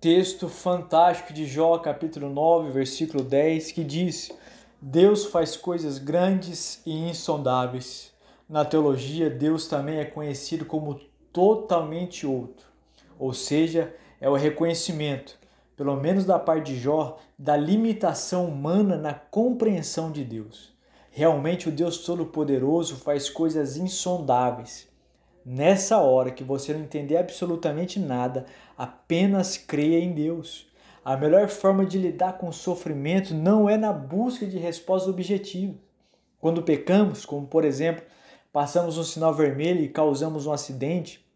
texto fantástico de Jó, capítulo 9, versículo 10, que diz: Deus faz coisas grandes e insondáveis. Na teologia, Deus também é conhecido como totalmente outro, ou seja, é o reconhecimento, pelo menos da parte de Jó, da limitação humana na compreensão de Deus. Realmente, o Deus Todo-Poderoso faz coisas insondáveis. Nessa hora que você não entender absolutamente nada, apenas creia em Deus. A melhor forma de lidar com o sofrimento não é na busca de respostas objetivas. Quando pecamos, como por exemplo, passamos um sinal vermelho e causamos um acidente,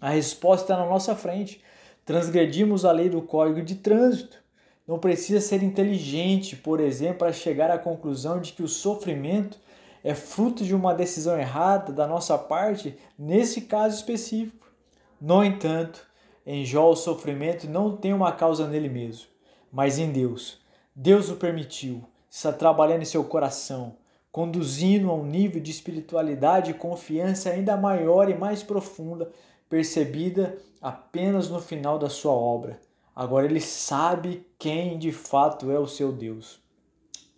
a resposta está na nossa frente. Transgredimos a lei do código de trânsito. Não precisa ser inteligente, por exemplo, para chegar à conclusão de que o sofrimento é fruto de uma decisão errada da nossa parte nesse caso específico. No entanto, em Jó o sofrimento não tem uma causa nele mesmo, mas em Deus. Deus o permitiu, está trabalhando em seu coração, conduzindo a um nível de espiritualidade e confiança ainda maior e mais profunda, percebida apenas no final da sua obra. Agora ele sabe quem de fato é o seu Deus.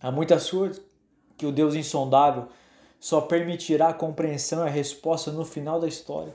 Há muitas que o Deus insondável só permitirá a compreensão e a resposta no final da história,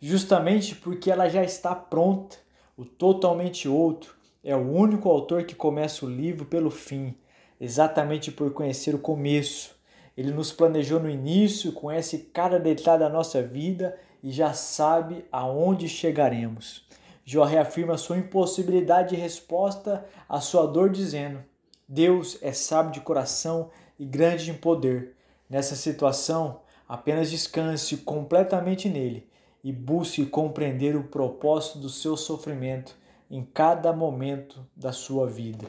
justamente porque ela já está pronta. O totalmente outro é o único autor que começa o livro pelo fim, exatamente por conhecer o começo. Ele nos planejou no início, conhece cada detalhe da nossa vida e já sabe aonde chegaremos. Jó reafirma sua impossibilidade de resposta à sua dor, dizendo: Deus é sábio de coração e grande em poder. Nessa situação, apenas descanse completamente nele e busque compreender o propósito do seu sofrimento em cada momento da sua vida.